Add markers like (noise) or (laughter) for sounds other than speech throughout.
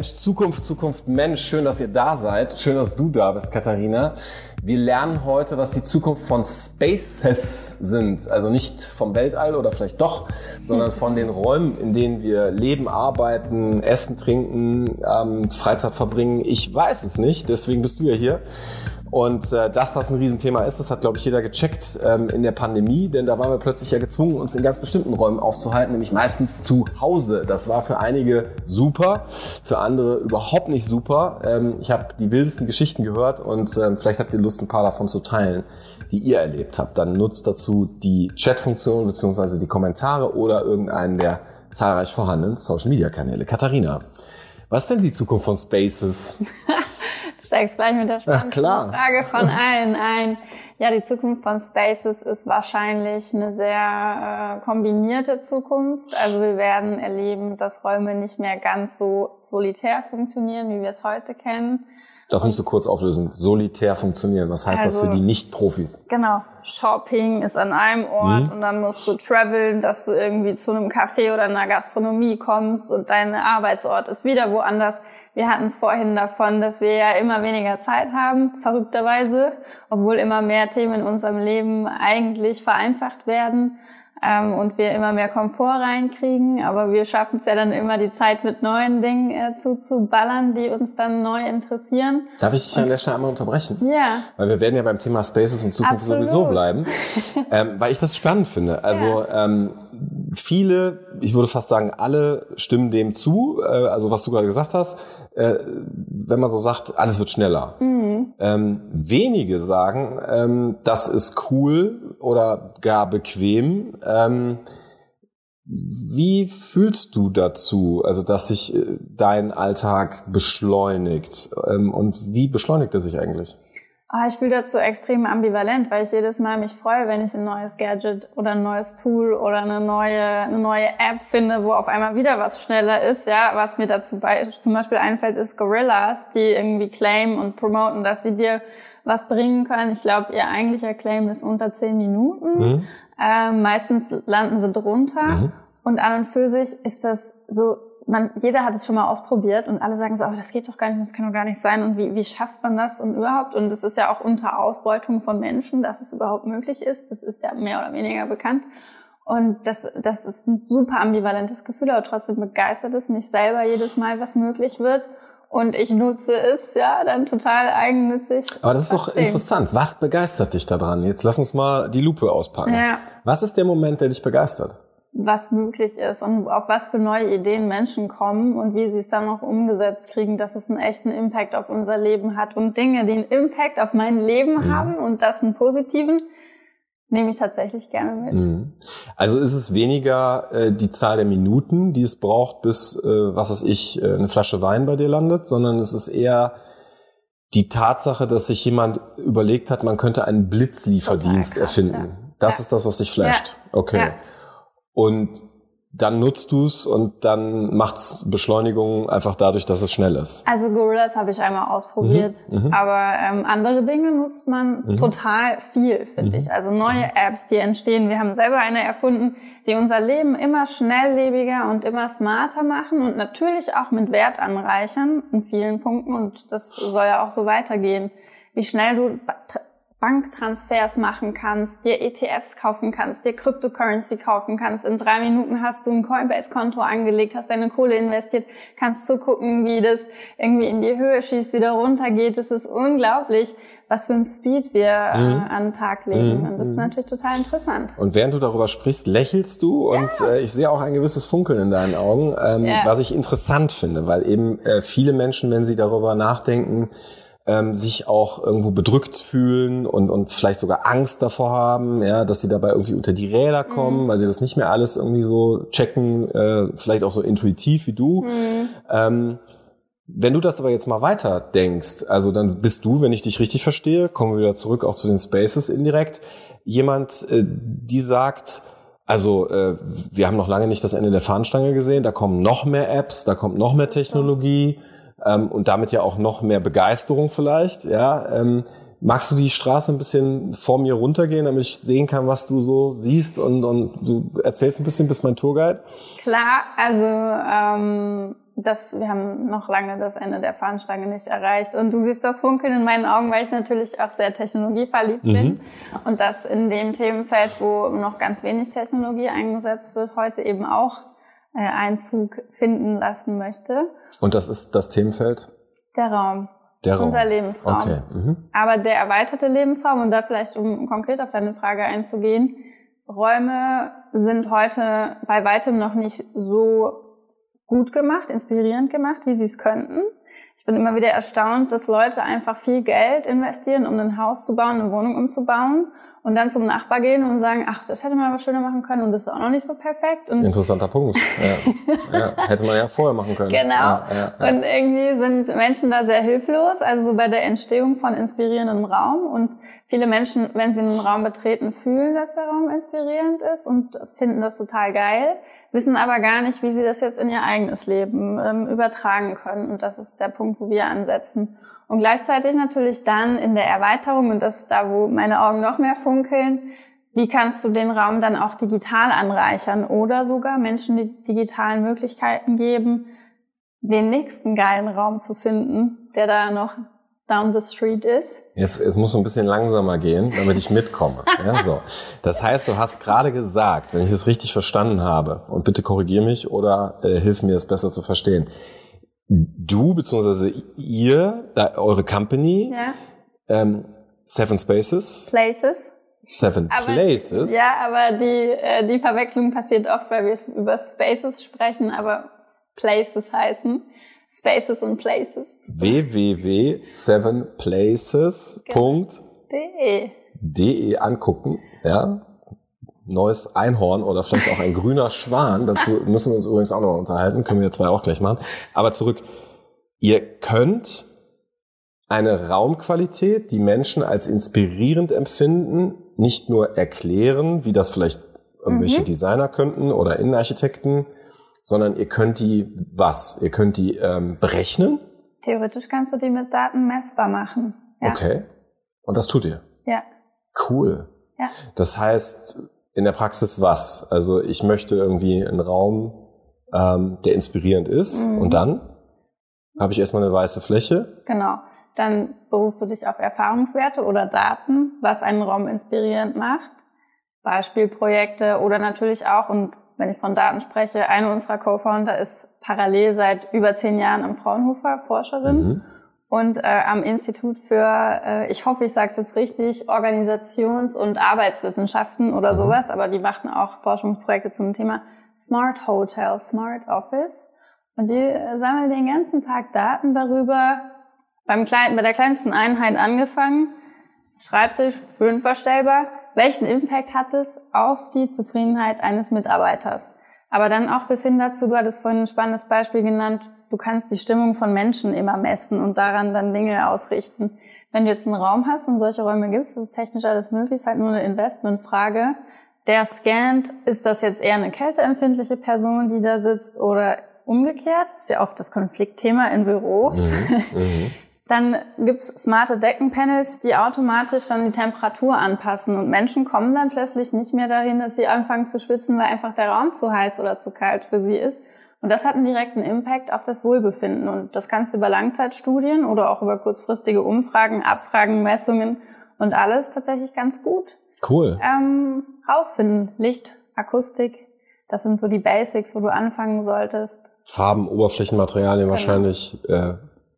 Mensch, Zukunft, Zukunft, Mensch, schön, dass ihr da seid. Schön, dass du da bist, Katharina. Wir lernen heute, was die Zukunft von Spaces sind. Also nicht vom Weltall oder vielleicht doch, sondern von den Räumen, in denen wir leben, arbeiten, essen, trinken, ähm, Freizeit verbringen. Ich weiß es nicht, deswegen bist du ja hier. Und äh, dass das ein Riesenthema ist, das hat, glaube ich, jeder gecheckt ähm, in der Pandemie, denn da waren wir plötzlich ja gezwungen, uns in ganz bestimmten Räumen aufzuhalten, nämlich meistens zu Hause. Das war für einige super, für andere überhaupt nicht super. Ähm, ich habe die wildesten Geschichten gehört und ähm, vielleicht habt ihr Lust, ein paar davon zu teilen, die ihr erlebt habt. Dann nutzt dazu die Chatfunktion beziehungsweise die Kommentare oder irgendeinen der zahlreich vorhandenen Social-Media-Kanäle. Katharina, was ist denn die Zukunft von Spaces? (laughs) steigst gleich mit der spannendsten Frage von allen ein. Ja, die Zukunft von Spaces ist wahrscheinlich eine sehr äh, kombinierte Zukunft. Also wir werden erleben, dass Räume nicht mehr ganz so solitär funktionieren, wie wir es heute kennen. Das musst du kurz auflösen. Solitär funktionieren. Was heißt also, das für die Nicht-Profis? Genau. Shopping ist an einem Ort mhm. und dann musst du traveln, dass du irgendwie zu einem Café oder einer Gastronomie kommst und dein Arbeitsort ist wieder woanders. Wir hatten es vorhin davon, dass wir ja immer weniger Zeit haben, verrückterweise, obwohl immer mehr Themen in unserem Leben eigentlich vereinfacht werden ähm, und wir immer mehr Komfort reinkriegen. Aber wir schaffen es ja dann immer, die Zeit mit neuen Dingen äh, zuzuballern, die uns dann neu interessieren. Darf ich dich an der Stelle einmal unterbrechen? Ja. Weil wir werden ja beim Thema Spaces in Zukunft Absolut. sowieso bleiben, (laughs) ähm, weil ich das spannend finde. Also ja. ähm, viele, ich würde fast sagen, alle stimmen dem zu, äh, also was du gerade gesagt hast, äh, wenn man so sagt, alles wird schneller. Mhm. Ähm, wenige sagen, ähm, das ist cool oder gar bequem. Ähm, wie fühlst du dazu, also dass sich äh, dein Alltag beschleunigt ähm, und wie beschleunigt er sich eigentlich? Ah, ich fühle dazu extrem ambivalent, weil ich jedes Mal mich freue, wenn ich ein neues Gadget oder ein neues Tool oder eine neue, eine neue App finde, wo auf einmal wieder was schneller ist. Ja, was mir dazu bei, zum Beispiel einfällt, ist Gorillas, die irgendwie claimen und promoten, dass sie dir was bringen können. Ich glaube, ihr eigentlicher Claim ist unter zehn Minuten. Mhm. Ähm, meistens landen sie drunter. Mhm. Und an und für sich ist das so man, jeder hat es schon mal ausprobiert und alle sagen so, aber das geht doch gar nicht, das kann doch gar nicht sein und wie, wie schafft man das und überhaupt? Und es ist ja auch unter Ausbeutung von Menschen, dass es überhaupt möglich ist. Das ist ja mehr oder weniger bekannt. Und das, das ist ein super ambivalentes Gefühl, aber trotzdem begeistert es mich selber jedes Mal, was möglich wird. Und ich nutze es ja dann total eigennützig. Aber das ist doch interessant. Was begeistert dich daran? Jetzt lass uns mal die Lupe auspacken. Ja. Was ist der Moment, der dich begeistert? Was möglich ist und auf was für neue Ideen Menschen kommen und wie sie es dann auch umgesetzt kriegen, dass es einen echten Impact auf unser Leben hat und Dinge, die einen Impact auf mein Leben mhm. haben und das einen positiven, nehme ich tatsächlich gerne mit. Mhm. Also ist es weniger äh, die Zahl der Minuten, die es braucht, bis, äh, was weiß ich, äh, eine Flasche Wein bei dir landet, sondern es ist eher die Tatsache, dass sich jemand überlegt hat, man könnte einen Blitzlieferdienst krass, erfinden. Ja. Das ja. ist das, was dich flasht. Ja. Okay und dann nutzt du es und dann macht's Beschleunigung einfach dadurch, dass es schnell ist. Also Gorillas habe ich einmal ausprobiert, mhm, mhm, aber ähm, andere Dinge nutzt man mhm. total viel, finde mhm. ich. Also neue mhm. Apps, die entstehen. Wir haben selber eine erfunden, die unser Leben immer schnelllebiger und immer smarter machen und natürlich auch mit Wert anreichern in vielen Punkten und das soll ja auch so weitergehen. Wie schnell du Banktransfers machen kannst, dir ETFs kaufen kannst, dir Cryptocurrency kaufen kannst. In drei Minuten hast du ein Coinbase-Konto angelegt, hast deine Kohle investiert, kannst zugucken, wie das irgendwie in die Höhe schießt, wieder runtergeht. Es ist unglaublich, was für ein Speed wir äh, mhm. an den Tag legen. Mhm. Und das ist natürlich total interessant. Und während du darüber sprichst, lächelst du ja. und äh, ich sehe auch ein gewisses Funkeln in deinen Augen, ähm, ja. was ich interessant finde, weil eben äh, viele Menschen, wenn sie darüber nachdenken, ähm, sich auch irgendwo bedrückt fühlen und, und vielleicht sogar Angst davor haben, ja, dass sie dabei irgendwie unter die Räder kommen, mhm. weil sie das nicht mehr alles irgendwie so checken, äh, vielleicht auch so intuitiv wie du. Mhm. Ähm, wenn du das aber jetzt mal weiter denkst, also dann bist du, wenn ich dich richtig verstehe, kommen wir wieder zurück auch zu den Spaces indirekt, jemand, äh, die sagt, also äh, wir haben noch lange nicht das Ende der Fahnenstange gesehen, da kommen noch mehr Apps, da kommt noch mehr Technologie ähm, und damit ja auch noch mehr Begeisterung vielleicht. Ja, ähm, Magst du die Straße ein bisschen vor mir runtergehen, damit ich sehen kann, was du so siehst und, und du erzählst ein bisschen, bist mein Tourguide? Klar, also ähm, das, wir haben noch lange das Ende der Fahnenstange nicht erreicht. Und du siehst das Funkeln in meinen Augen, weil ich natürlich auch sehr technologieverliebt mhm. bin. Und das in dem Themenfeld, wo noch ganz wenig Technologie eingesetzt wird, heute eben auch äh, Einzug finden lassen möchte. Und das ist das Themenfeld? Der Raum. Der Raum. Unser Lebensraum. Okay. Mhm. Aber der erweiterte Lebensraum, und da vielleicht, um konkret auf deine Frage einzugehen, Räume sind heute bei weitem noch nicht so gut gemacht, inspirierend gemacht, wie sie es könnten. Ich bin immer wieder erstaunt, dass Leute einfach viel Geld investieren, um ein Haus zu bauen, eine Wohnung umzubauen und dann zum Nachbar gehen und sagen, ach, das hätte man aber schöner machen können und das ist auch noch nicht so perfekt. Und Interessanter Punkt. Ja. ja. hätte man ja vorher machen können. Genau. Ja, ja, und irgendwie sind Menschen da sehr hilflos, also so bei der Entstehung von inspirierendem Raum. Und viele Menschen, wenn sie einen Raum betreten, fühlen, dass der Raum inspirierend ist und finden das total geil, wissen aber gar nicht, wie sie das jetzt in ihr eigenes Leben ähm, übertragen können. Und das ist der Punkt, wo wir ansetzen. Und gleichzeitig natürlich dann in der Erweiterung, und das ist da, wo meine Augen noch mehr funkeln, wie kannst du den Raum dann auch digital anreichern oder sogar Menschen die digitalen Möglichkeiten geben, den nächsten geilen Raum zu finden, der da noch down the street ist. Es, es muss ein bisschen langsamer gehen, damit ich mitkomme. (laughs) ja, so. Das heißt, du hast gerade gesagt, wenn ich es richtig verstanden habe, und bitte korrigier mich oder äh, hilf mir, es besser zu verstehen, du beziehungsweise ihr, da, eure Company, ja. ähm, Seven Spaces. Places. Seven aber, Places. Ja, aber die, äh, die Verwechslung passiert oft, weil wir über Spaces sprechen, aber Places heißen. Spaces und Places. www.sevenplaces.de de angucken, ja neues Einhorn oder vielleicht auch ein grüner Schwan. Dazu müssen wir uns übrigens auch noch unterhalten, können wir zwei auch gleich machen. Aber zurück, ihr könnt eine Raumqualität, die Menschen als inspirierend empfinden, nicht nur erklären, wie das vielleicht irgendwelche mhm. Designer könnten oder Innenarchitekten, sondern ihr könnt die was? Ihr könnt die ähm, berechnen? Theoretisch kannst du die mit Daten messbar machen. Ja. Okay. Und das tut ihr? Ja. Cool. Ja. Das heißt, in der Praxis was? Also ich möchte irgendwie einen Raum, ähm, der inspirierend ist mhm. und dann habe ich erstmal eine weiße Fläche. Genau. Dann berufst du dich auf Erfahrungswerte oder Daten, was einen Raum inspirierend macht. Beispielprojekte oder natürlich auch, und wenn ich von Daten spreche, eine unserer Co-Founder ist parallel seit über zehn Jahren am Fraunhofer Forscherin. Mhm und äh, am Institut für, äh, ich hoffe, ich sage es jetzt richtig, Organisations- und Arbeitswissenschaften oder mhm. sowas, aber die machten auch Forschungsprojekte zum Thema Smart Hotel, Smart Office. Und die äh, sammeln den ganzen Tag Daten darüber, beim kleinen, bei der kleinsten Einheit angefangen, Schreibtisch, höhenverstellbar, welchen Impact hat es auf die Zufriedenheit eines Mitarbeiters? Aber dann auch bis hin dazu, du hattest vorhin ein spannendes Beispiel genannt, du kannst die Stimmung von Menschen immer messen und daran dann Dinge ausrichten. Wenn du jetzt einen Raum hast und solche Räume gibst, das ist technisch alles möglich, ist halt nur eine Investmentfrage. Der scannt, ist das jetzt eher eine kälteempfindliche Person, die da sitzt oder umgekehrt? Sehr oft das Konfliktthema in Büros. Mhm, mhm. (laughs) Dann gibt's smarte Deckenpanels, die automatisch dann die Temperatur anpassen. Und Menschen kommen dann plötzlich nicht mehr dahin, dass sie anfangen zu schwitzen, weil einfach der Raum zu heiß oder zu kalt für sie ist. Und das hat einen direkten Impact auf das Wohlbefinden. Und das kannst du über Langzeitstudien oder auch über kurzfristige Umfragen, Abfragen, Messungen und alles tatsächlich ganz gut cool. ähm, rausfinden. Licht, Akustik, das sind so die Basics, wo du anfangen solltest. Farben, Oberflächenmaterialien genau. wahrscheinlich, äh,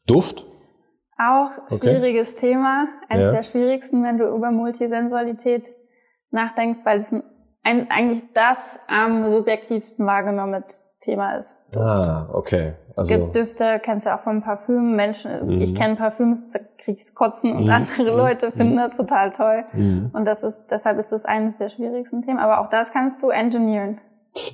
Duft. Auch schwieriges okay. Thema, eines ja. der schwierigsten, wenn du über Multisensualität nachdenkst, weil es ein, eigentlich das am subjektivsten wahrgenommene Thema ist. Ah, okay. Also es gibt Düfte, kennst du ja auch von Parfüm. Menschen, mhm. ich kenne Parfüms, da krieg ich's kotzen und mhm. andere Leute mhm. finden das total toll. Mhm. Und das ist, deshalb ist das eines der schwierigsten Themen. Aber auch das kannst du engineeren.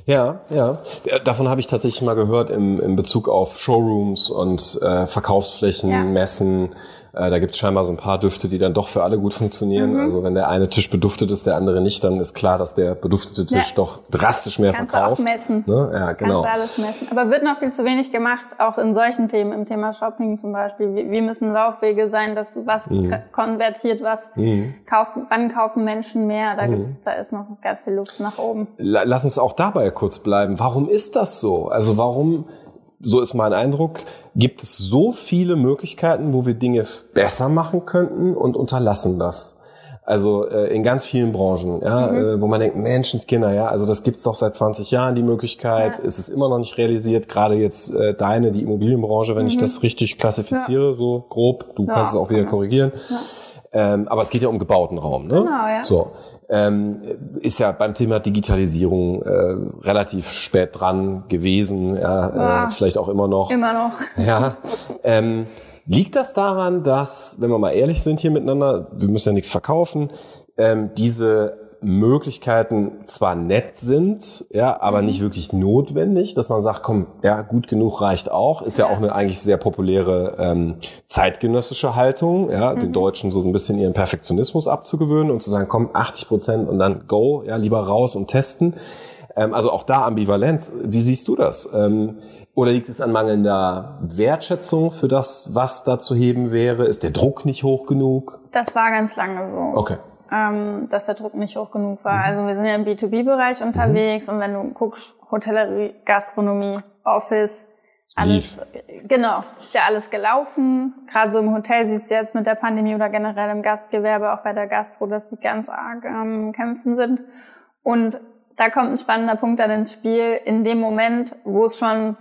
Ja, ja. Davon habe ich tatsächlich mal gehört im, in Bezug auf Showrooms und äh, Verkaufsflächen, ja. Messen. Äh, da gibt es scheinbar so ein paar Düfte, die dann doch für alle gut funktionieren. Mhm. Also wenn der eine Tisch beduftet ist, der andere nicht, dann ist klar, dass der beduftete Tisch ja. doch drastisch mehr Kannst verkauft. Kannst du auch messen. Ne? Ja, genau. Kannst du alles messen. Aber wird noch viel zu wenig gemacht, auch in solchen Themen, im Thema Shopping zum Beispiel. Wie, wie müssen Laufwege sein, dass was mhm. konvertiert, was mhm. kaufen, wann kaufen Menschen mehr? Da mhm. gibt's, da ist noch ganz viel Luft nach oben. Lass uns auch dabei kurz bleiben. Warum ist das so? Also warum so ist mein Eindruck, gibt es so viele Möglichkeiten, wo wir Dinge besser machen könnten und unterlassen das. Also äh, in ganz vielen Branchen, ja, mhm. äh, wo man denkt, Menschenskinder, ja, also das gibt's doch seit 20 Jahren die Möglichkeit, ja. ist es immer noch nicht realisiert. Gerade jetzt äh, deine, die Immobilienbranche, wenn mhm. ich das richtig klassifiziere, ja. so grob, du ja, kannst es auch wieder korrigieren. Ähm, aber es geht ja um gebauten Raum, ne? Genau, ja. So ähm, ist ja beim Thema Digitalisierung äh, relativ spät dran gewesen, ja, ja, äh, vielleicht auch immer noch. Immer noch. (laughs) Ja. Ähm, liegt das daran, dass, wenn wir mal ehrlich sind hier miteinander, wir müssen ja nichts verkaufen, ähm, diese Möglichkeiten zwar nett sind, ja, aber nicht wirklich notwendig, dass man sagt, komm, ja, gut genug reicht auch, ist ja, ja auch eine eigentlich sehr populäre ähm, zeitgenössische Haltung, ja, mhm. den Deutschen so ein bisschen ihren Perfektionismus abzugewöhnen und zu sagen, komm, 80 Prozent und dann go, ja, lieber raus und testen. Ähm, also auch da Ambivalenz. Wie siehst du das? Ähm, oder liegt es an mangelnder Wertschätzung für das, was da zu heben wäre? Ist der Druck nicht hoch genug? Das war ganz lange so. Okay ähm, dass der Druck nicht hoch genug war. Mhm. Also wir sind ja im B2B-Bereich unterwegs mhm. und wenn du guckst, Hotellerie, Gastronomie, Office, alles, Lief. genau, ist ja alles gelaufen. Gerade so im Hotel siehst du jetzt mit der Pandemie oder generell im Gastgewerbe, auch bei der Gastro, dass die ganz arg ähm, Kämpfen sind. Und da kommt ein spannender Punkt dann ins Spiel. In dem Moment, wo es schon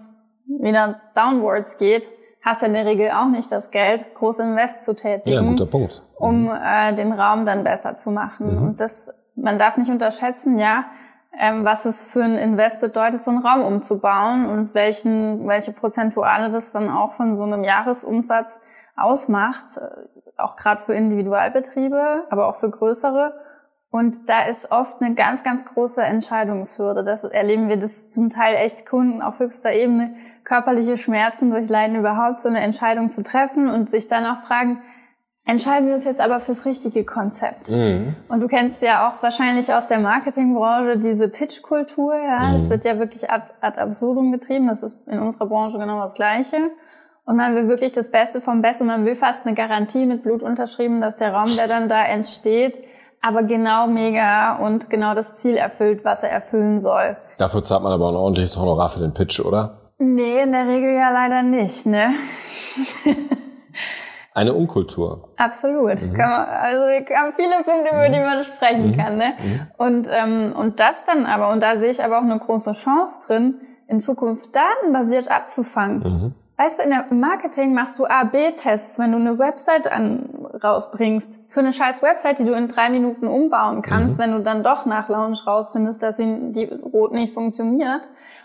wieder downwards geht, hast du in der Regel auch nicht das Geld, große Invest zu tätigen. Ja, guter Punkt. Um mhm. äh, den Raum dann besser zu machen. Mhm. Und das, man darf nicht unterschätzen, ja, ähm, was es für ein Invest bedeutet, so einen Raum umzubauen und welchen, welche Prozentuale das dann auch von so einem Jahresumsatz ausmacht, äh, auch gerade für Individualbetriebe, aber auch für größere. Und da ist oft eine ganz, ganz große Entscheidungshürde. Das erleben wir das zum Teil echt Kunden auf höchster Ebene, körperliche Schmerzen durchleiden, überhaupt so eine Entscheidung zu treffen und sich dann auch fragen, entscheiden wir uns jetzt aber fürs richtige Konzept. Mhm. Und du kennst ja auch wahrscheinlich aus der Marketingbranche diese Pitch-Kultur, ja. Es mhm. wird ja wirklich ad, ad absurdum getrieben. Das ist in unserer Branche genau das Gleiche. Und man will wirklich das Beste vom Besten. Man will fast eine Garantie mit Blut unterschrieben, dass der Raum, der dann da entsteht, aber genau mega und genau das Ziel erfüllt, was er erfüllen soll. Dafür zahlt man aber ein ordentliches Honorar für den Pitch, oder? Nee, in der Regel ja leider nicht, ne? Eine Unkultur. Absolut. Mhm. Man, also wir haben viele Punkte, über die man sprechen mhm. kann. Ne? Mhm. Und, ähm, und das dann aber, und da sehe ich aber auch eine große Chance drin, in Zukunft datenbasiert abzufangen. Mhm. Weißt du, in der Marketing machst du A-B-Tests, wenn du eine Website an, rausbringst. Für eine scheiß Website, die du in drei Minuten umbauen kannst, mhm. wenn du dann doch nach Launch rausfindest, dass sie, die rot nicht funktioniert.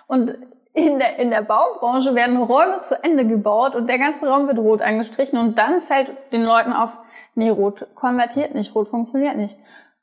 Und in der, in der Baubranche werden Räume zu Ende gebaut und der ganze Raum wird rot angestrichen und dann fällt den Leuten auf, nee, rot konvertiert nicht, rot funktioniert nicht.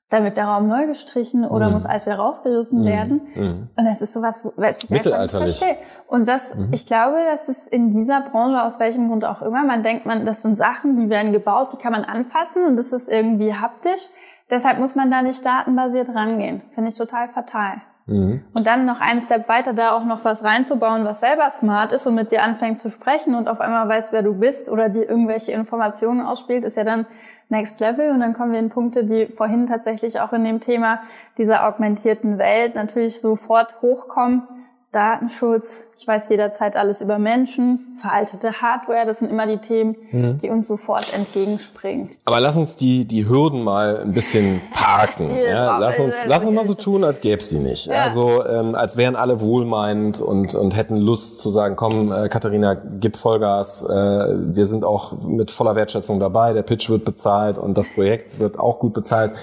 Dann wird der Raum neu gestrichen oder mhm. muss alles wieder rausgerissen mhm. werden. Mhm. Und das ist sowas, was ich einfach nicht verstehe. Und das, mhm. ich glaube, das ist in dieser Branche, aus welchem Grund auch immer, man denkt, man, das sind Sachen, die werden gebaut, die kann man anfassen und das ist irgendwie haptisch. Deshalb muss man da nicht datenbasiert rangehen. Finde ich total fatal. Mhm. Und dann noch einen Step weiter, da auch noch was reinzubauen, was selber smart ist und mit dir anfängt zu sprechen und auf einmal weiß, wer du bist oder dir irgendwelche Informationen ausspielt, ist ja dann Next Level. Und dann kommen wir in Punkte, die vorhin tatsächlich auch in dem Thema dieser augmentierten Welt natürlich sofort hochkommen Datenschutz, ich weiß jederzeit alles über Menschen, veraltete Hardware, das sind immer die Themen, mhm. die uns sofort entgegenspringen. Aber lass uns die, die Hürden mal ein bisschen (laughs) parken. ja, lass uns, lass uns mal so tun, als gäbe es sie nicht. Ja. Also ähm, als wären alle wohlmeinend und, und hätten Lust zu sagen, komm, äh, Katharina, gib Vollgas, äh, wir sind auch mit voller Wertschätzung dabei, der Pitch wird bezahlt und das Projekt wird auch gut bezahlt.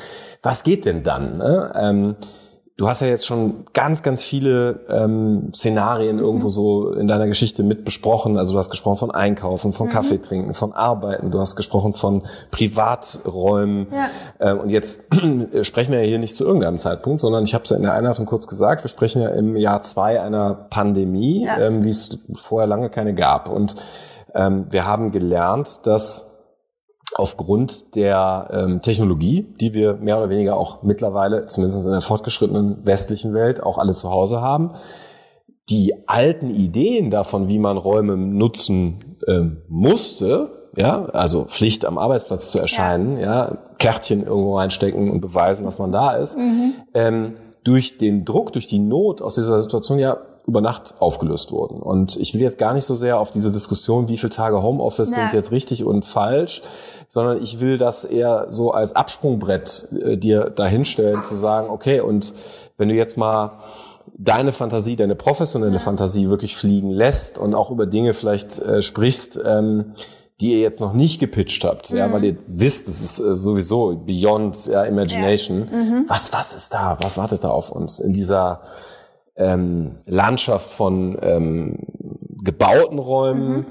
Was geht denn dann? Ne? Ähm, Du hast ja jetzt schon ganz, ganz viele ähm, Szenarien irgendwo mhm. so in deiner Geschichte mit besprochen. Also du hast gesprochen von Einkaufen, von mhm. Kaffee trinken, von Arbeiten. Du hast gesprochen von Privaträumen. Ja. Ähm, und jetzt (clears throat) sprechen wir ja hier nicht zu irgendeinem Zeitpunkt, sondern ich habe es ja in der Einleitung kurz gesagt. Wir sprechen ja im Jahr zwei einer Pandemie, ja. ähm, wie es vorher lange keine gab. Und ähm, wir haben gelernt, dass aufgrund der ähm, Technologie, die wir mehr oder weniger auch mittlerweile, zumindest in der fortgeschrittenen westlichen Welt, auch alle zu Hause haben, die alten Ideen davon, wie man Räume nutzen ähm, musste, ja, also Pflicht am Arbeitsplatz zu erscheinen, ja, ja Kärtchen irgendwo reinstecken und beweisen, dass man da ist, mhm. ähm, durch den Druck, durch die Not aus dieser Situation ja über Nacht aufgelöst wurden. Und ich will jetzt gar nicht so sehr auf diese Diskussion, wie viele Tage Homeoffice ja. sind jetzt richtig und falsch, sondern ich will das eher so als Absprungbrett äh, dir dahinstellen, zu sagen, okay, und wenn du jetzt mal deine Fantasie, deine professionelle ja. Fantasie wirklich fliegen lässt und auch über Dinge vielleicht äh, sprichst, ähm, die ihr jetzt noch nicht gepitcht habt, mhm. ja, weil ihr wisst, es ist äh, sowieso beyond ja, imagination. Ja. Mhm. Was, was ist da? Was wartet da auf uns in dieser ähm, Landschaft von ähm, gebauten Räumen, mhm.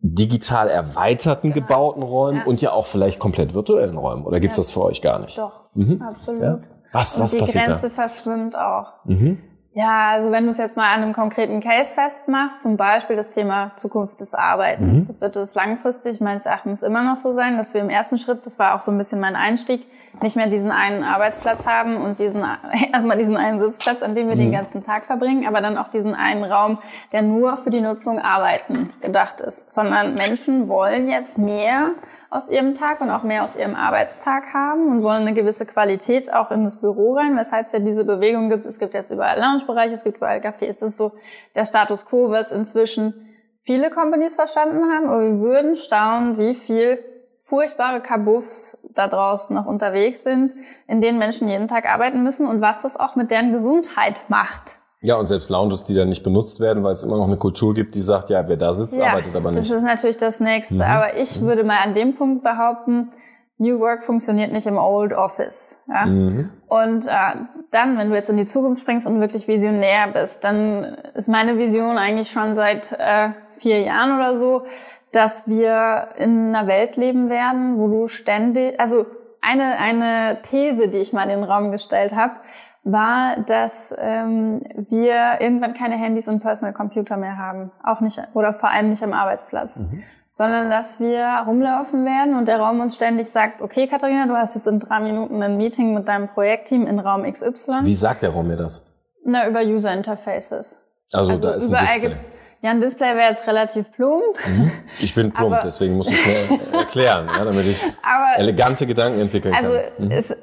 digital erweiterten genau. gebauten Räumen ja. und ja auch vielleicht komplett virtuellen Räumen? Oder gibt's das für euch gar nicht? Doch, mhm. absolut. Was, was und die passiert Grenze da? verschwimmt auch. Mhm. Ja, also wenn du es jetzt mal an einem konkreten Case festmachst, zum Beispiel das Thema Zukunft des Arbeitens, mhm. wird es langfristig meines Erachtens immer noch so sein, dass wir im ersten Schritt, das war auch so ein bisschen mein Einstieg, nicht mehr diesen einen Arbeitsplatz haben und diesen, (laughs) erstmal diesen einen Sitzplatz, an dem wir mhm. den ganzen Tag verbringen, aber dann auch diesen einen Raum, der nur für die Nutzung Arbeiten gedacht ist, sondern Menschen wollen jetzt mehr aus ihrem Tag und auch mehr aus ihrem Arbeitstag haben und wollen eine gewisse Qualität auch in das Büro rein, weshalb es ja diese Bewegung gibt. Es gibt jetzt überall Loungebereiche, es gibt überall Cafés. Das ist so der Status quo, was inzwischen viele Companies verstanden haben, aber wir würden staunen, wie viel furchtbare Kabuffs da draußen noch unterwegs sind, in denen Menschen jeden Tag arbeiten müssen und was das auch mit deren Gesundheit macht. Ja, und selbst Lounges, die dann nicht benutzt werden, weil es immer noch eine Kultur gibt, die sagt, ja, wer da sitzt, ja, arbeitet aber nicht. Das ist natürlich das Nächste. Mhm. Aber ich mhm. würde mal an dem Punkt behaupten, New Work funktioniert nicht im Old Office. Ja? Mhm. Und äh, dann, wenn du jetzt in die Zukunft springst und wirklich visionär bist, dann ist meine Vision eigentlich schon seit äh, vier Jahren oder so, dass wir in einer Welt leben werden, wo du ständig, also eine, eine These, die ich mal in den Raum gestellt habe, war, dass ähm, wir irgendwann keine Handys und Personal Computer mehr haben. Auch nicht, oder vor allem nicht am Arbeitsplatz. Mhm. Sondern dass wir rumlaufen werden und der Raum uns ständig sagt, okay, Katharina, du hast jetzt in drei Minuten ein Meeting mit deinem Projektteam in Raum XY. Wie sagt der Raum mir das? Na, über User Interfaces. Also, also da ist ein Display. Ja, ein Display wäre jetzt relativ plump. Mhm. Ich bin plump, aber, deswegen muss ich es mir (laughs) erklären, ja, damit ich elegante Gedanken entwickeln also kann. Also mhm. ist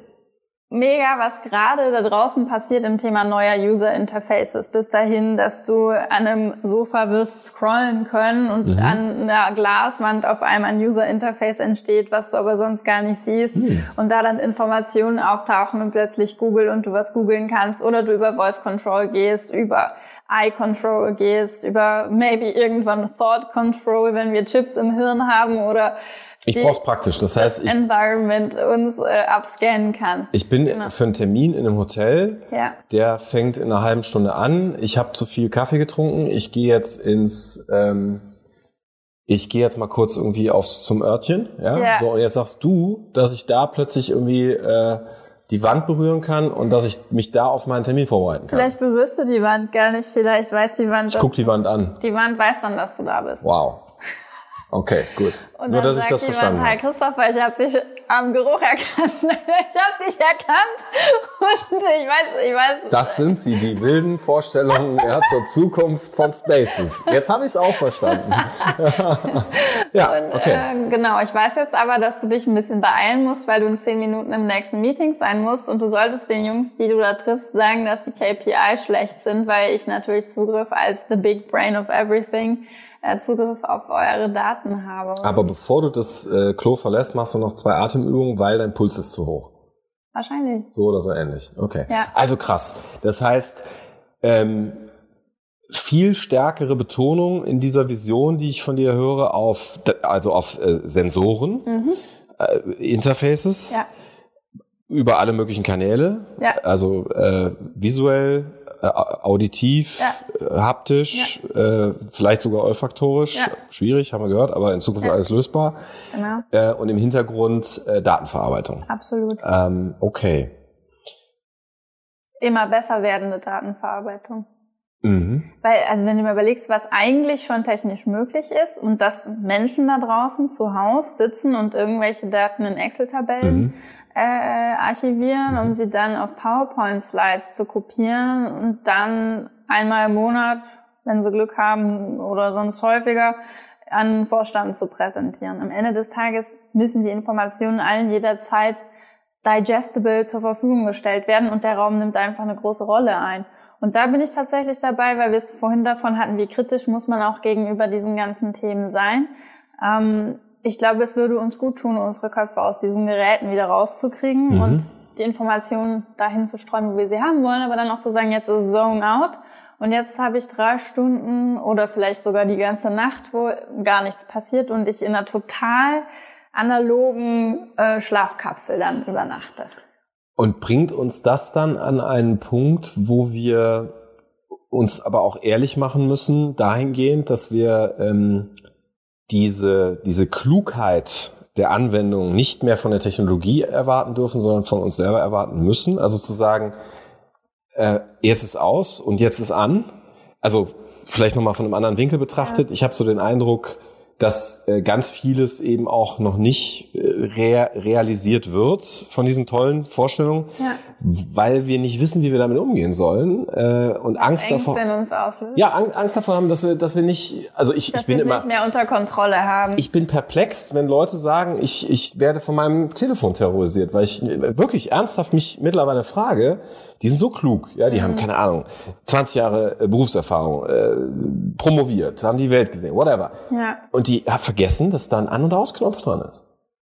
mega, was gerade da draußen passiert im Thema neuer User Interfaces. Bis dahin, dass du an einem Sofa wirst scrollen können und mhm. an einer Glaswand auf einmal ein User Interface entsteht, was du aber sonst gar nicht siehst. Mhm. Und da dann Informationen auftauchen und plötzlich Google und du was googeln kannst oder du über Voice Control gehst, über Eye Control gehst, über maybe irgendwann Thought Control, wenn wir Chips im Hirn haben oder ich brauche es praktisch. Das heißt, das ich, Environment uns äh, abscannen kann. Ich bin genau. für einen Termin in einem Hotel. Ja. Der fängt in einer halben Stunde an. Ich habe zu viel Kaffee getrunken. Ich gehe jetzt ins ähm, ich gehe jetzt mal kurz irgendwie aufs zum Örtchen, ja? ja. So und jetzt sagst du, dass ich da plötzlich irgendwie äh, die Wand berühren kann und dass ich mich da auf meinen Termin vorbereiten kann. Vielleicht berührst du die Wand gar nicht, vielleicht weiß die Wand, ich guck die Wand an. Die Wand weiß dann, dass du da bist. Wow. Okay, gut. Und Nur, dass ich das verstanden habe. Hi Christopher, ich habe dich am Geruch erkannt. (laughs) ich habe dich erkannt. Und ich weiß, ich weiß. Das sind sie, die wilden Vorstellungen ja, zur Zukunft von Spaces. Jetzt habe ich es auch verstanden. (laughs) ja, und, okay. Äh, genau, ich weiß jetzt aber, dass du dich ein bisschen beeilen musst, weil du in zehn Minuten im nächsten Meeting sein musst. Und du solltest den Jungs, die du da triffst, sagen, dass die KPI schlecht sind, weil ich natürlich Zugriff als the big brain of everything äh, Zugriff auf eure Daten habe. Aber bevor du das äh, Klo verlässt, machst du noch zwei Atemübungen, weil dein Puls ist zu hoch. Wahrscheinlich. So oder so ähnlich. Okay. Ja. Also krass. Das heißt, ähm, viel stärkere Betonung in dieser Vision, die ich von dir höre, auf also auf äh, Sensoren, mhm. äh, Interfaces ja. über alle möglichen Kanäle, ja. also äh, visuell, auditiv, ja. Äh, haptisch, ja. äh, vielleicht sogar olfaktorisch. Ja. Schwierig, haben wir gehört, aber in Zukunft alles lösbar. Genau. Äh, und im Hintergrund äh, Datenverarbeitung. Absolut. Ähm, okay. Immer besser werdende Datenverarbeitung. Mhm. Weil, also wenn du mir überlegst, was eigentlich schon technisch möglich ist und dass Menschen da draußen zuhauf sitzen und irgendwelche Daten in Excel-Tabellen mhm. äh, archivieren, um mhm. sie dann auf PowerPoint-Slides zu kopieren und dann einmal im Monat, wenn sie Glück haben oder sonst häufiger, an den Vorstand zu präsentieren. Am Ende des Tages müssen die Informationen allen jederzeit digestible zur Verfügung gestellt werden und der Raum nimmt einfach eine große Rolle ein. Und da bin ich tatsächlich dabei, weil wir es vorhin davon hatten, wie kritisch muss man auch gegenüber diesen ganzen Themen sein. Ähm, ich glaube, es würde uns gut tun, unsere Köpfe aus diesen Geräten wieder rauszukriegen mhm. und die Informationen dahin zu streuen, wo wir sie haben wollen, aber dann auch zu sagen, jetzt ist Zone out und jetzt habe ich drei Stunden oder vielleicht sogar die ganze Nacht, wo gar nichts passiert und ich in einer total analogen äh, Schlafkapsel dann übernachte. Und bringt uns das dann an einen Punkt, wo wir uns aber auch ehrlich machen müssen, dahingehend, dass wir ähm, diese, diese Klugheit der Anwendung nicht mehr von der Technologie erwarten dürfen, sondern von uns selber erwarten müssen. Also zu sagen, äh, jetzt ist aus und jetzt ist an. Also vielleicht nochmal von einem anderen Winkel betrachtet. Ja. Ich habe so den Eindruck, dass äh, ganz vieles eben auch noch nicht äh, rea realisiert wird von diesen tollen Vorstellungen, ja. Weil wir nicht wissen, wie wir damit umgehen sollen äh, und Angst davor. uns auslöst. Ja, Ang Angst davor haben, dass wir, dass wir nicht, also ich, dass ich bin immer nicht mehr unter Kontrolle haben. Ich bin perplex, wenn Leute sagen, ich ich werde von meinem Telefon terrorisiert, weil ich wirklich ernsthaft mich mittlerweile frage, die sind so klug, ja, die mhm. haben keine Ahnung, 20 Jahre äh, Berufserfahrung, äh, promoviert, haben die Welt gesehen, whatever. Ja. Und die haben vergessen, dass da ein An- und Ausknopf dran ist.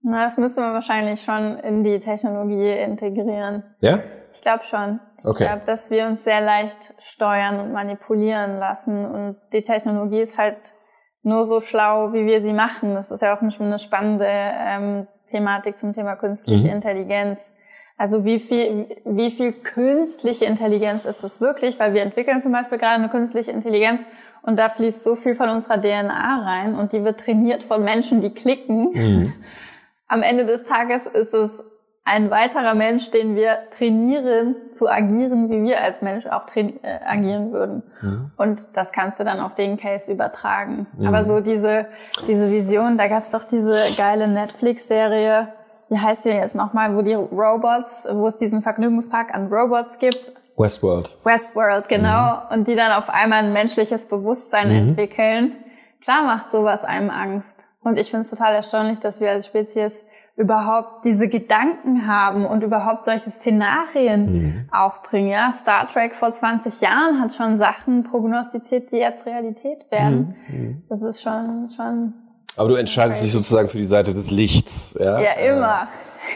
Na, das müssen wir wahrscheinlich schon in die Technologie integrieren. Ja? Ich glaube schon. Ich okay. glaube, dass wir uns sehr leicht steuern und manipulieren lassen. Und die Technologie ist halt nur so schlau, wie wir sie machen. Das ist ja auch eine spannende ähm, Thematik zum Thema künstliche mhm. Intelligenz. Also wie viel, wie viel künstliche Intelligenz ist es wirklich? Weil wir entwickeln zum Beispiel gerade eine künstliche Intelligenz und da fließt so viel von unserer DNA rein und die wird trainiert von Menschen, die klicken. Mhm. (laughs) Am Ende des Tages ist es ein weiterer Mensch, den wir trainieren zu agieren, wie wir als Mensch auch äh, agieren würden. Mhm. Und das kannst du dann auf den Case übertragen. Mhm. Aber so diese, diese Vision, da gab's doch diese geile Netflix-Serie, wie heißt die jetzt nochmal, wo die Robots, wo es diesen Vergnügungspark an Robots gibt. Westworld. Westworld, genau. Mhm. Und die dann auf einmal ein menschliches Bewusstsein mhm. entwickeln. Klar macht sowas einem Angst. Und ich finde es total erstaunlich, dass wir als Spezies überhaupt diese Gedanken haben und überhaupt solche Szenarien mhm. aufbringen. Ja, Star Trek vor 20 Jahren hat schon Sachen prognostiziert, die jetzt Realität werden. Mhm. mhm. Das ist schon, schon aber du entscheidest dich sozusagen für die Seite des Lichts. Ja, ja immer.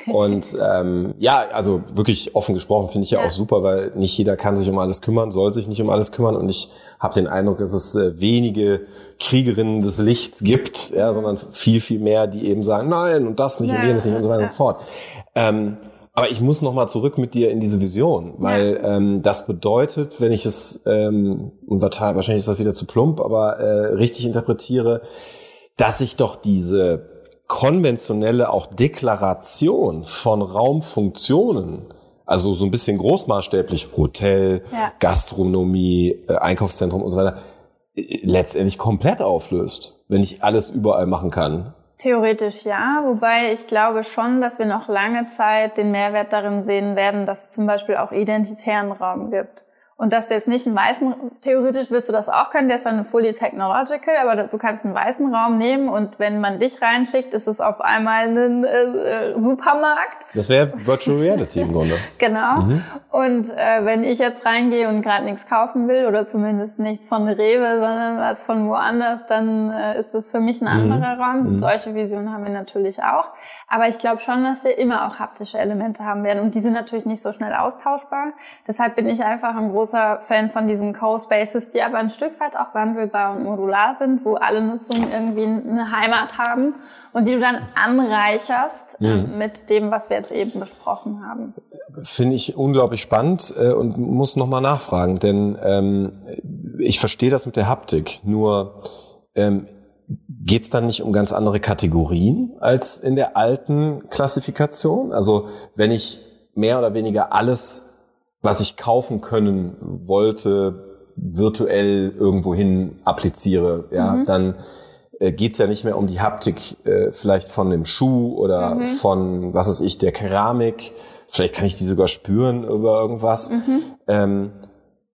Und ähm, ja, also wirklich offen gesprochen finde ich ja, ja, auch super, weil nicht jeder kann sich um alles kümmern, soll sich nicht um alles kümmern. Und ich habe den Eindruck, dass es äh, wenige Kriegerinnen des Lichts gibt, ja, sondern viel, viel mehr, die eben sagen, nein und das nicht ja, und jenes nicht und so weiter und so fort. Ähm, aber ich muss noch mal zurück mit dir in diese Vision, weil ja. ähm, das bedeutet, wenn ich es ähm, und wahrscheinlich ist das wieder zu plump, aber äh, richtig interpretiere, dass sich doch diese konventionelle auch Deklaration von Raumfunktionen, also so ein bisschen großmaßstäblich Hotel, ja. Gastronomie, äh, Einkaufszentrum und so weiter, äh, letztendlich komplett auflöst, wenn ich alles überall machen kann. Theoretisch ja, wobei ich glaube schon, dass wir noch lange Zeit den Mehrwert darin sehen werden, dass es zum Beispiel auch identitären Raum gibt. Und dass du jetzt nicht einen weißen, theoretisch wirst du das auch können, der ist dann fully technological, aber du kannst einen weißen Raum nehmen und wenn man dich reinschickt, ist es auf einmal ein äh, äh, Supermarkt. Das wäre Virtual Reality im Grunde. (laughs) genau. Mhm. Und äh, wenn ich jetzt reingehe und gerade nichts kaufen will oder zumindest nichts von Rewe, sondern was von woanders, dann äh, ist das für mich ein mhm. anderer Raum. Mhm. Solche Visionen haben wir natürlich auch. Aber ich glaube schon, dass wir immer auch haptische Elemente haben werden und die sind natürlich nicht so schnell austauschbar. Deshalb bin ich einfach ein großer großer Fan von diesen Co-Spaces, die aber ein Stück weit auch wandelbar und modular sind, wo alle Nutzungen irgendwie eine Heimat haben und die du dann anreicherst äh, mhm. mit dem, was wir jetzt eben besprochen haben. Finde ich unglaublich spannend äh, und muss nochmal nachfragen, denn ähm, ich verstehe das mit der Haptik, nur ähm, geht es dann nicht um ganz andere Kategorien als in der alten Klassifikation? Also wenn ich mehr oder weniger alles was ich kaufen können wollte, virtuell irgendwohin appliziere, ja, mhm. dann äh, geht's ja nicht mehr um die Haptik äh, vielleicht von dem Schuh oder mhm. von, was weiß ich, der Keramik. Vielleicht kann ich die sogar spüren über irgendwas. Mhm. Ähm,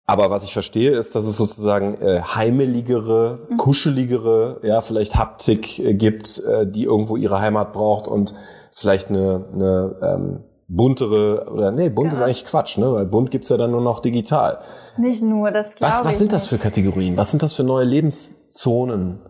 aber was ich verstehe, ist, dass es sozusagen äh, heimeligere, mhm. kuscheligere, ja, vielleicht Haptik äh, gibt, äh, die irgendwo ihre Heimat braucht und vielleicht eine, eine ähm, buntere oder nee, bunt ja. ist eigentlich Quatsch, ne? Weil bunt gibt's ja dann nur noch digital. Nicht nur, das glaube Was, was sind das für Kategorien? Was sind das für neue Lebenszonen?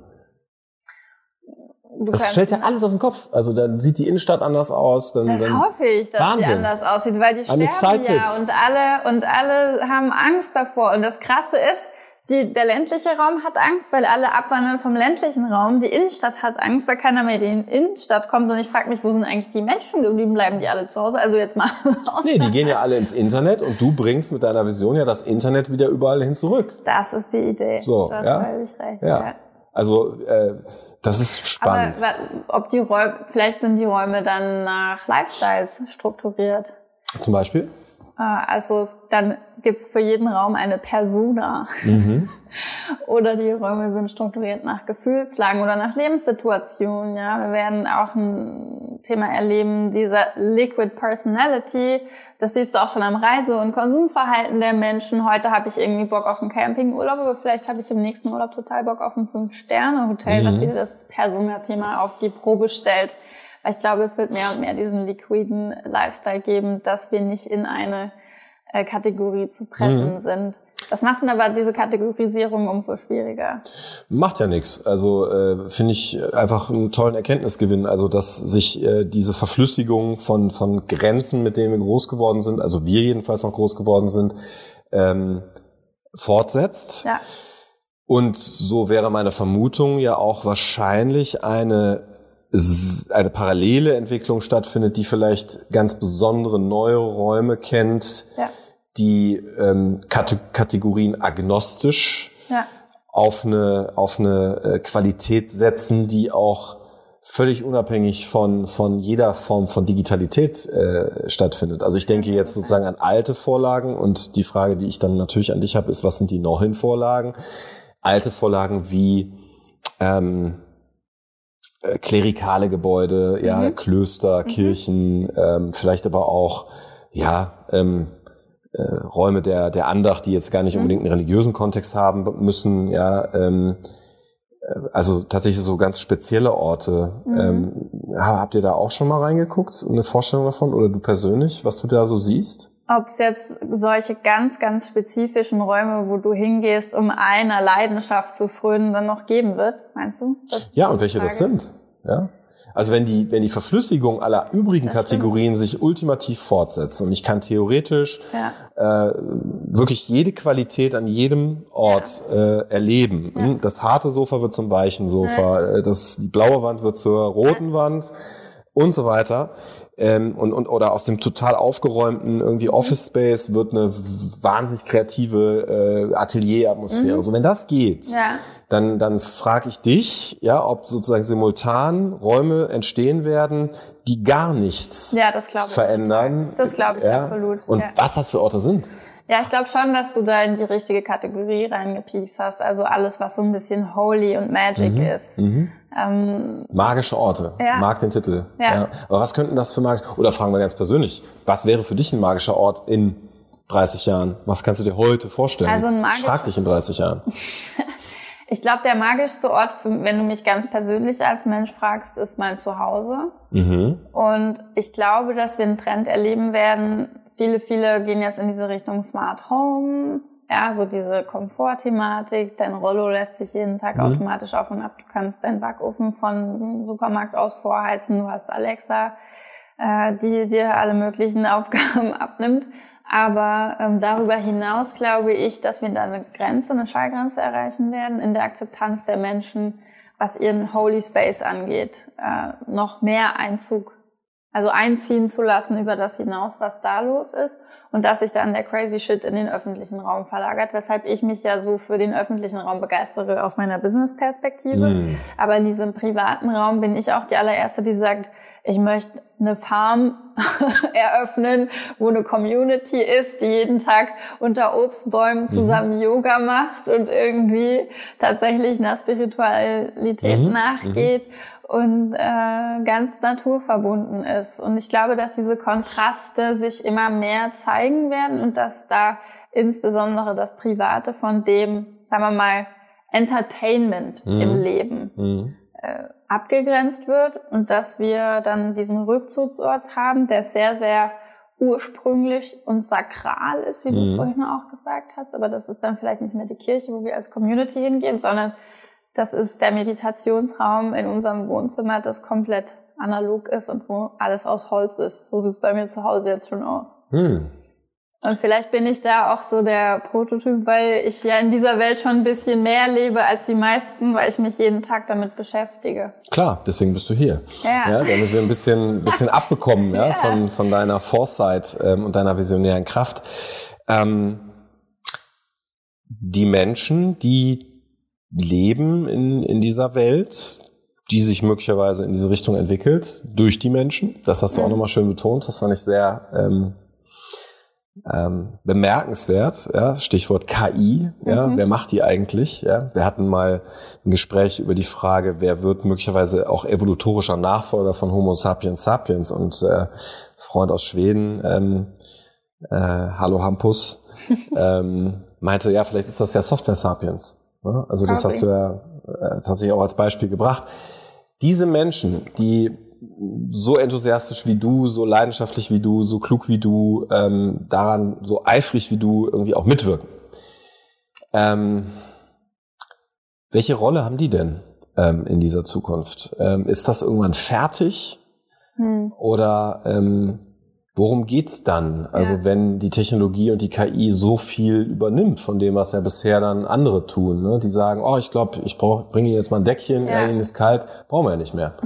das stellt ja alles auf den Kopf. Also dann sieht die Innenstadt anders aus. Dann, das dann hoffe ich, dass Wahnsinn. die anders aussieht, weil die sterben ja und alle und alle haben Angst davor. Und das Krasse ist, die, der ländliche Raum hat Angst, weil alle abwandern vom ländlichen Raum. Die Innenstadt hat Angst, weil keiner mehr in die Innenstadt kommt. Und ich frage mich, wo sind eigentlich die Menschen geblieben? Bleiben die alle zu Hause? Also jetzt mal (laughs) aus. Nee, die gehen ja alle ins Internet und du bringst mit deiner Vision ja das Internet wieder überall hin zurück. Das ist die Idee. So, du hast ja? völlig recht. Ja. ja. Also äh, das ist spannend. Aber ob die Räume, vielleicht sind die Räume dann nach Lifestyles strukturiert. Zum Beispiel? Äh, also dann gibt's für jeden Raum eine Persona. Mhm. (laughs) oder die Räume sind strukturiert nach Gefühlslagen oder nach Lebenssituationen. Ja, wir werden auch ein Thema erleben dieser Liquid Personality. Das siehst du auch schon am Reise- und Konsumverhalten der Menschen. Heute habe ich irgendwie Bock auf einen Campingurlaub, aber vielleicht habe ich im nächsten Urlaub total Bock auf ein Fünf-Sterne-Hotel, mhm. das wieder das Persona-Thema auf die Probe stellt. Weil ich glaube, es wird mehr und mehr diesen liquiden Lifestyle geben, dass wir nicht in eine äh, Kategorie zu pressen mhm. sind. Das macht dann aber diese Kategorisierung umso schwieriger. Macht ja nichts. Also äh, finde ich einfach einen tollen Erkenntnisgewinn. Also dass sich äh, diese Verflüssigung von von Grenzen, mit denen wir groß geworden sind, also wir jedenfalls noch groß geworden sind, ähm, fortsetzt. Ja. Und so wäre meine Vermutung ja auch wahrscheinlich eine eine parallele Entwicklung stattfindet, die vielleicht ganz besondere neue Räume kennt, ja. die ähm, Kategorien agnostisch ja. auf eine, auf eine äh, Qualität setzen, die auch völlig unabhängig von, von jeder Form von Digitalität äh, stattfindet. Also ich denke jetzt sozusagen an alte Vorlagen und die Frage, die ich dann natürlich an dich habe, ist, was sind die neuen Vorlagen? Alte Vorlagen wie ähm, äh, klerikale Gebäude, ja, mhm. Klöster, mhm. Kirchen, ähm, vielleicht aber auch, ja, ähm, äh, Räume der, der Andacht, die jetzt gar nicht mhm. unbedingt einen religiösen Kontext haben müssen, ja, ähm, äh, also tatsächlich so ganz spezielle Orte. Mhm. Ähm, habt ihr da auch schon mal reingeguckt, eine Vorstellung davon oder du persönlich, was du da so siehst? Ob es jetzt solche ganz, ganz spezifischen Räume, wo du hingehst, um einer Leidenschaft zu frönen, dann noch geben wird, meinst du? ja, und welche Frage. das sind. Ja? Also wenn die, wenn die Verflüssigung aller übrigen das Kategorien stimmt. sich ultimativ fortsetzt und ich kann theoretisch ja. äh, wirklich jede Qualität an jedem Ort ja. äh, erleben. Ja. Das harte Sofa wird zum weichen Sofa, äh, das, die blaue Wand wird zur roten Wand und so weiter ähm, und, und oder aus dem total aufgeräumten irgendwie mhm. Office Space wird eine wahnsinnig kreative äh, Atelieratmosphäre. Mhm. So wenn das geht, ja. dann dann frage ich dich, ja, ob sozusagen simultan Räume entstehen werden, die gar nichts ja, das verändern. Ich das glaube ich ja. absolut. Und ja. was das für Orte sind. Ja, ich glaube schon, dass du da in die richtige Kategorie reingepiekst hast. Also alles, was so ein bisschen holy und magic mhm. ist. Mhm. Ähm, Magische Orte. Ja. Mag den Titel. Ja. ja. Aber was könnten das für mag oder fragen wir ganz persönlich, was wäre für dich ein magischer Ort in 30 Jahren? Was kannst du dir heute vorstellen? Also ein magisch ich frag dich in 30 Jahren. (laughs) ich glaube, der magischste Ort, wenn du mich ganz persönlich als Mensch fragst, ist mein Zuhause. Mhm. Und ich glaube, dass wir einen Trend erleben werden. Viele, viele gehen jetzt in diese Richtung Smart Home, ja, so diese Komfortthematik, dein Rollo lässt sich jeden Tag mhm. automatisch auf und ab. Du kannst deinen Backofen von Supermarkt aus vorheizen. Du hast Alexa, äh, die dir alle möglichen (laughs) Aufgaben abnimmt. Aber ähm, darüber hinaus glaube ich, dass wir da eine Grenze, eine Schallgrenze erreichen werden in der Akzeptanz der Menschen, was ihren Holy Space angeht, äh, noch mehr Einzug also einziehen zu lassen über das hinaus, was da los ist und dass sich dann der crazy shit in den öffentlichen Raum verlagert, weshalb ich mich ja so für den öffentlichen Raum begeistere aus meiner Business-Perspektive. Mm. Aber in diesem privaten Raum bin ich auch die allererste, die sagt, ich möchte eine Farm (laughs) eröffnen, wo eine Community ist, die jeden Tag unter Obstbäumen mhm. zusammen mhm. Yoga macht und irgendwie tatsächlich einer Spiritualität mhm. nachgeht. Mhm und äh, ganz naturverbunden ist. Und ich glaube, dass diese Kontraste sich immer mehr zeigen werden und dass da insbesondere das Private von dem, sagen wir mal, Entertainment mhm. im Leben mhm. äh, abgegrenzt wird und dass wir dann diesen Rückzugsort haben, der sehr, sehr ursprünglich und sakral ist, wie mhm. du es vorhin auch gesagt hast. Aber das ist dann vielleicht nicht mehr die Kirche, wo wir als Community hingehen, sondern das ist der Meditationsraum in unserem Wohnzimmer, das komplett analog ist und wo alles aus Holz ist. So sieht es bei mir zu Hause jetzt schon aus. Hm. Und vielleicht bin ich da auch so der Prototyp, weil ich ja in dieser Welt schon ein bisschen mehr lebe als die meisten, weil ich mich jeden Tag damit beschäftige. Klar, deswegen bist du hier. Ja. ja damit wir ein bisschen, bisschen (laughs) abbekommen ja, ja. Von, von deiner Foresight ähm, und deiner visionären Kraft. Ähm, die Menschen, die leben in, in dieser Welt, die sich möglicherweise in diese Richtung entwickelt, durch die Menschen. Das hast du auch nochmal schön betont. Das fand ich sehr ähm, ähm, bemerkenswert. Ja? Stichwort KI. Ja? Mhm. Wer macht die eigentlich? Ja? Wir hatten mal ein Gespräch über die Frage, wer wird möglicherweise auch evolutorischer Nachfolger von Homo sapiens sapiens und äh, Freund aus Schweden, ähm, äh, Hallo Hampus, (laughs) ähm, meinte, ja, vielleicht ist das ja Software Sapiens. Ne? Also das hast du ja äh, tatsächlich auch als Beispiel gebracht. Diese Menschen, die so enthusiastisch wie du, so leidenschaftlich wie du, so klug wie du, ähm, daran so eifrig wie du irgendwie auch mitwirken. Ähm, welche Rolle haben die denn ähm, in dieser Zukunft? Ähm, ist das irgendwann fertig? Hm. Oder ähm, Worum geht's dann? Also ja. wenn die Technologie und die KI so viel übernimmt von dem, was ja bisher dann andere tun, ne? die sagen, oh, ich glaube, ich brauche, bringe jetzt mal ein Deckchen, ja. ihnen ist kalt, brauchen wir ja nicht mehr.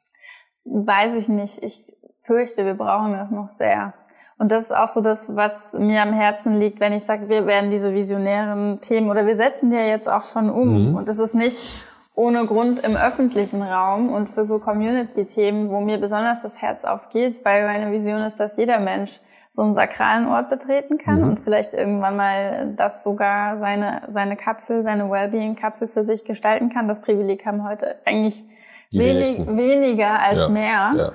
(laughs) Weiß ich nicht. Ich fürchte, wir brauchen das noch sehr. Und das ist auch so das, was mir am Herzen liegt, wenn ich sage, wir werden diese visionären Themen oder wir setzen die ja jetzt auch schon um. Mhm. Und es ist nicht ohne Grund im öffentlichen Raum und für so Community-Themen, wo mir besonders das Herz aufgeht, weil meine Vision ist, dass jeder Mensch so einen sakralen Ort betreten kann mhm. und vielleicht irgendwann mal das sogar seine, seine Kapsel, seine Wellbeing-Kapsel für sich gestalten kann. Das Privileg haben heute eigentlich wenig, weniger als ja, mehr. Ja, ja.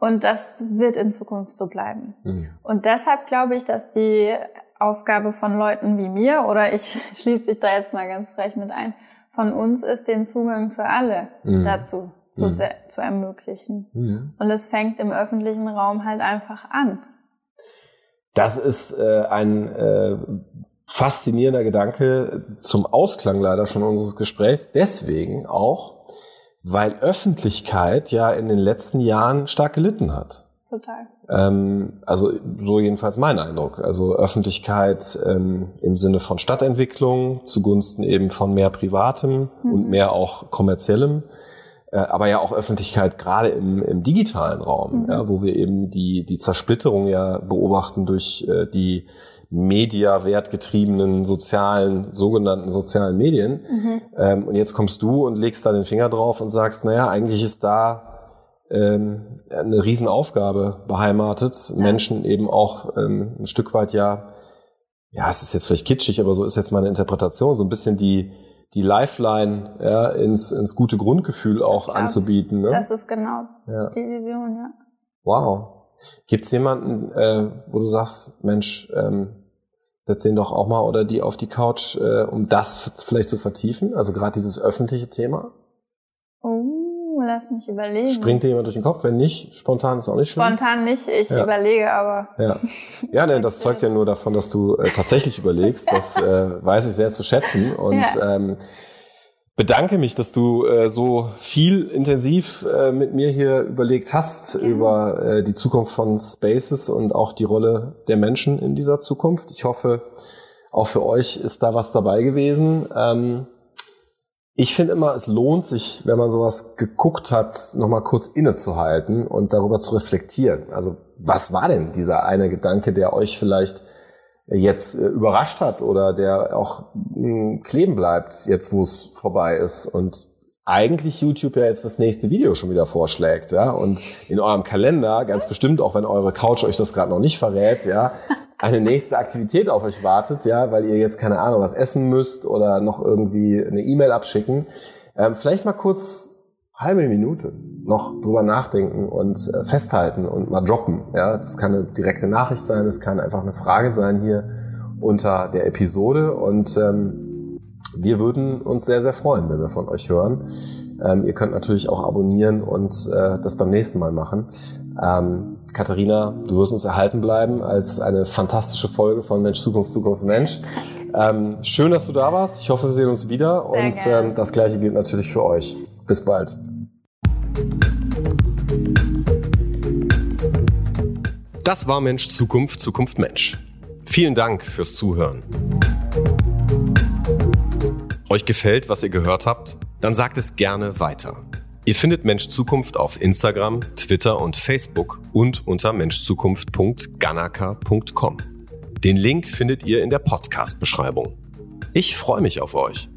Und das wird in Zukunft so bleiben. Mhm. Und deshalb glaube ich, dass die Aufgabe von Leuten wie mir, oder ich (laughs) schließe dich da jetzt mal ganz frech mit ein, von uns ist, den Zugang für alle mhm. dazu zu, mhm. zu ermöglichen. Mhm. Und es fängt im öffentlichen Raum halt einfach an. Das ist äh, ein äh, faszinierender Gedanke zum Ausklang leider schon unseres Gesprächs. Deswegen auch, weil Öffentlichkeit ja in den letzten Jahren stark gelitten hat. Total. Ähm, also so jedenfalls mein Eindruck. Also Öffentlichkeit ähm, im Sinne von Stadtentwicklung zugunsten eben von mehr Privatem mhm. und mehr auch kommerziellem. Äh, aber ja auch Öffentlichkeit gerade im, im digitalen Raum, mhm. ja, wo wir eben die, die Zersplitterung ja beobachten durch äh, die mediawertgetriebenen sozialen, sogenannten sozialen Medien. Mhm. Ähm, und jetzt kommst du und legst da den Finger drauf und sagst, naja, eigentlich ist da ähm, eine Riesenaufgabe beheimatet, ja. Menschen eben auch ähm, ein Stück weit ja, ja, es ist jetzt vielleicht kitschig, aber so ist jetzt meine Interpretation, so ein bisschen die die Lifeline ja, ins, ins gute Grundgefühl auch anzubieten. Ne? Das ist genau ja. die Vision, ja. Wow. Gibt es jemanden, äh, wo du sagst, Mensch, ähm, setz den doch auch mal oder die auf die Couch, äh, um das vielleicht zu vertiefen? Also gerade dieses öffentliche Thema? Lass mich überlegen. Springt dir jemand durch den Kopf? Wenn nicht, spontan ist auch nicht schlimm. Spontan nicht, ich ja. überlege aber. Ja, (laughs) ja ne, das zeugt ja nur davon, dass du äh, tatsächlich überlegst. Das äh, (laughs) weiß ich sehr zu schätzen. Und ja. ähm, bedanke mich, dass du äh, so viel intensiv äh, mit mir hier überlegt hast ja. über äh, die Zukunft von Spaces und auch die Rolle der Menschen in dieser Zukunft. Ich hoffe, auch für euch ist da was dabei gewesen. Ähm, ich finde immer, es lohnt sich, wenn man sowas geguckt hat, nochmal kurz innezuhalten und darüber zu reflektieren. Also was war denn dieser eine Gedanke, der euch vielleicht jetzt äh, überrascht hat oder der auch hm, kleben bleibt, jetzt wo es vorbei ist? Und eigentlich YouTube ja jetzt das nächste Video schon wieder vorschlägt, ja, und in eurem Kalender, ganz bestimmt, auch wenn eure Couch euch das gerade noch nicht verrät, ja, eine nächste Aktivität auf euch wartet, ja, weil ihr jetzt keine Ahnung was essen müsst oder noch irgendwie eine E-Mail abschicken. Ähm, vielleicht mal kurz halbe Minute noch drüber nachdenken und äh, festhalten und mal droppen. Ja, das kann eine direkte Nachricht sein, es kann einfach eine Frage sein hier unter der Episode und ähm, wir würden uns sehr, sehr freuen, wenn wir von euch hören. Ähm, ihr könnt natürlich auch abonnieren und äh, das beim nächsten Mal machen. Ähm, Katharina, du wirst uns erhalten bleiben als eine fantastische Folge von Mensch, Zukunft, Zukunft, Mensch. Ähm, schön, dass du da warst. Ich hoffe, wir sehen uns wieder. Sehr und ähm, das Gleiche gilt natürlich für euch. Bis bald. Das war Mensch, Zukunft, Zukunft, Mensch. Vielen Dank fürs Zuhören. Euch gefällt, was ihr gehört habt? Dann sagt es gerne weiter. Ihr findet Mensch Zukunft auf Instagram, Twitter und Facebook und unter menschzukunft.ganaka.com. Den Link findet ihr in der Podcast-Beschreibung. Ich freue mich auf euch.